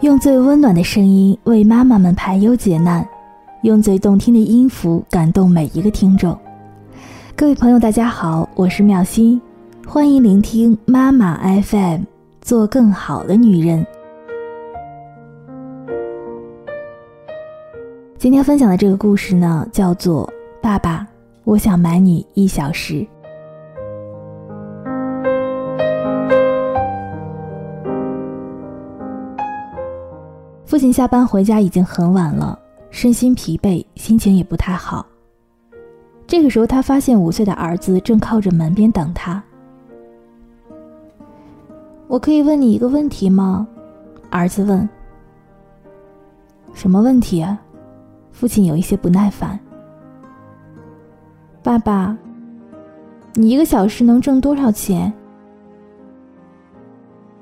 用最温暖的声音为妈妈们排忧解难，用最动听的音符感动每一个听众。各位朋友，大家好，我是妙心，欢迎聆听妈妈 FM，做更好的女人。今天分享的这个故事呢，叫做《爸爸，我想买你一小时》。父亲下班回家已经很晚了，身心疲惫，心情也不太好。这个时候，他发现五岁的儿子正靠着门边等他。我可以问你一个问题吗？儿子问。什么问题啊？父亲有一些不耐烦。爸爸，你一个小时能挣多少钱？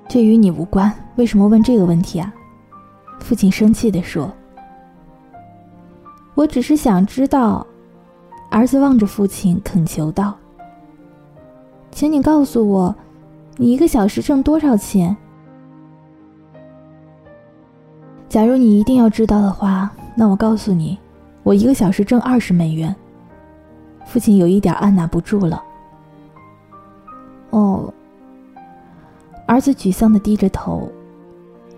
这与你无关，为什么问这个问题啊？父亲生气地说：“我只是想知道。”儿子望着父亲恳求道：“请你告诉我，你一个小时挣多少钱？假如你一定要知道的话，那我告诉你，我一个小时挣二十美元。”父亲有一点按捺不住了。哦，儿子沮丧的低着头。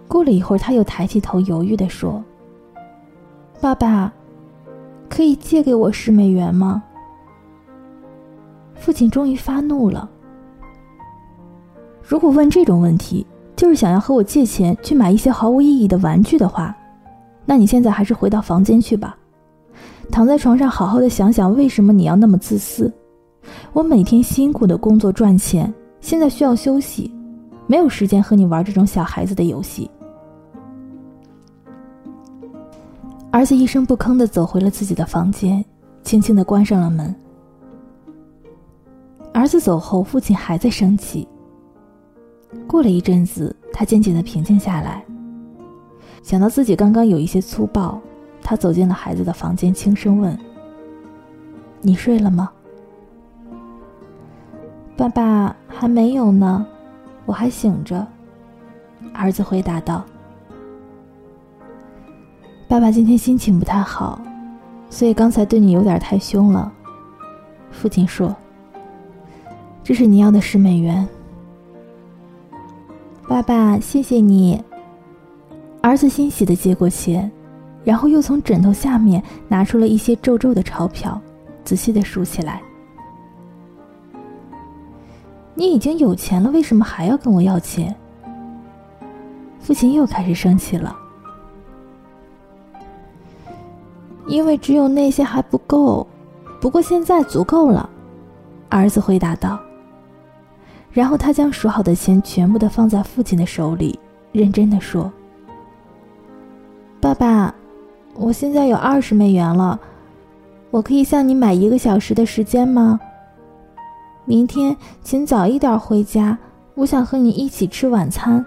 过了一会儿，他又抬起头，犹豫地说：“爸爸，可以借给我十美元吗？”父亲终于发怒了：“如果问这种问题，就是想要和我借钱去买一些毫无意义的玩具的话，那你现在还是回到房间去吧，躺在床上好好的想想为什么你要那么自私。我每天辛苦的工作赚钱，现在需要休息，没有时间和你玩这种小孩子的游戏。”儿子一声不吭的走回了自己的房间，轻轻的关上了门。儿子走后，父亲还在生气。过了一阵子，他渐渐的平静下来。想到自己刚刚有一些粗暴，他走进了孩子的房间，轻声问：“你睡了吗？”“爸爸还没有呢，我还醒着。”儿子回答道。爸爸今天心情不太好，所以刚才对你有点太凶了。父亲说：“这是你要的十美元。”爸爸，谢谢你。儿子欣喜的接过钱，然后又从枕头下面拿出了一些皱皱的钞票，仔细的数起来。你已经有钱了，为什么还要跟我要钱？父亲又开始生气了。因为只有那些还不够，不过现在足够了，儿子回答道。然后他将数好的钱全部的放在父亲的手里，认真的说：“爸爸，我现在有二十美元了，我可以向你买一个小时的时间吗？明天请早一点回家，我想和你一起吃晚餐。”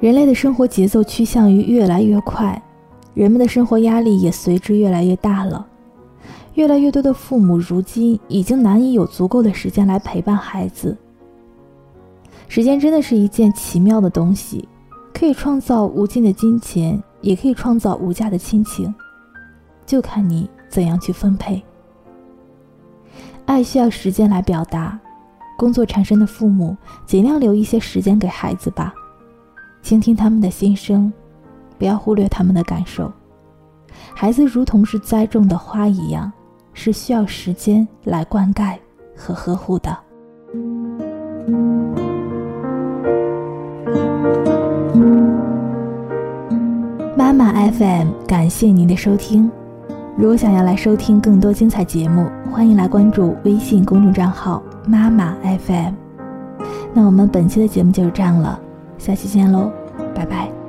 人类的生活节奏趋向于越来越快，人们的生活压力也随之越来越大了。越来越多的父母如今已经难以有足够的时间来陪伴孩子。时间真的是一件奇妙的东西，可以创造无尽的金钱，也可以创造无价的亲情，就看你怎样去分配。爱需要时间来表达，工作产生的父母尽量留一些时间给孩子吧。倾听他们的心声，不要忽略他们的感受。孩子如同是栽种的花一样，是需要时间来灌溉和呵护的。妈妈 FM，感谢您的收听。如果想要来收听更多精彩节目，欢迎来关注微信公众账号“妈妈 FM”。那我们本期的节目就是这样了。下期见喽，拜拜。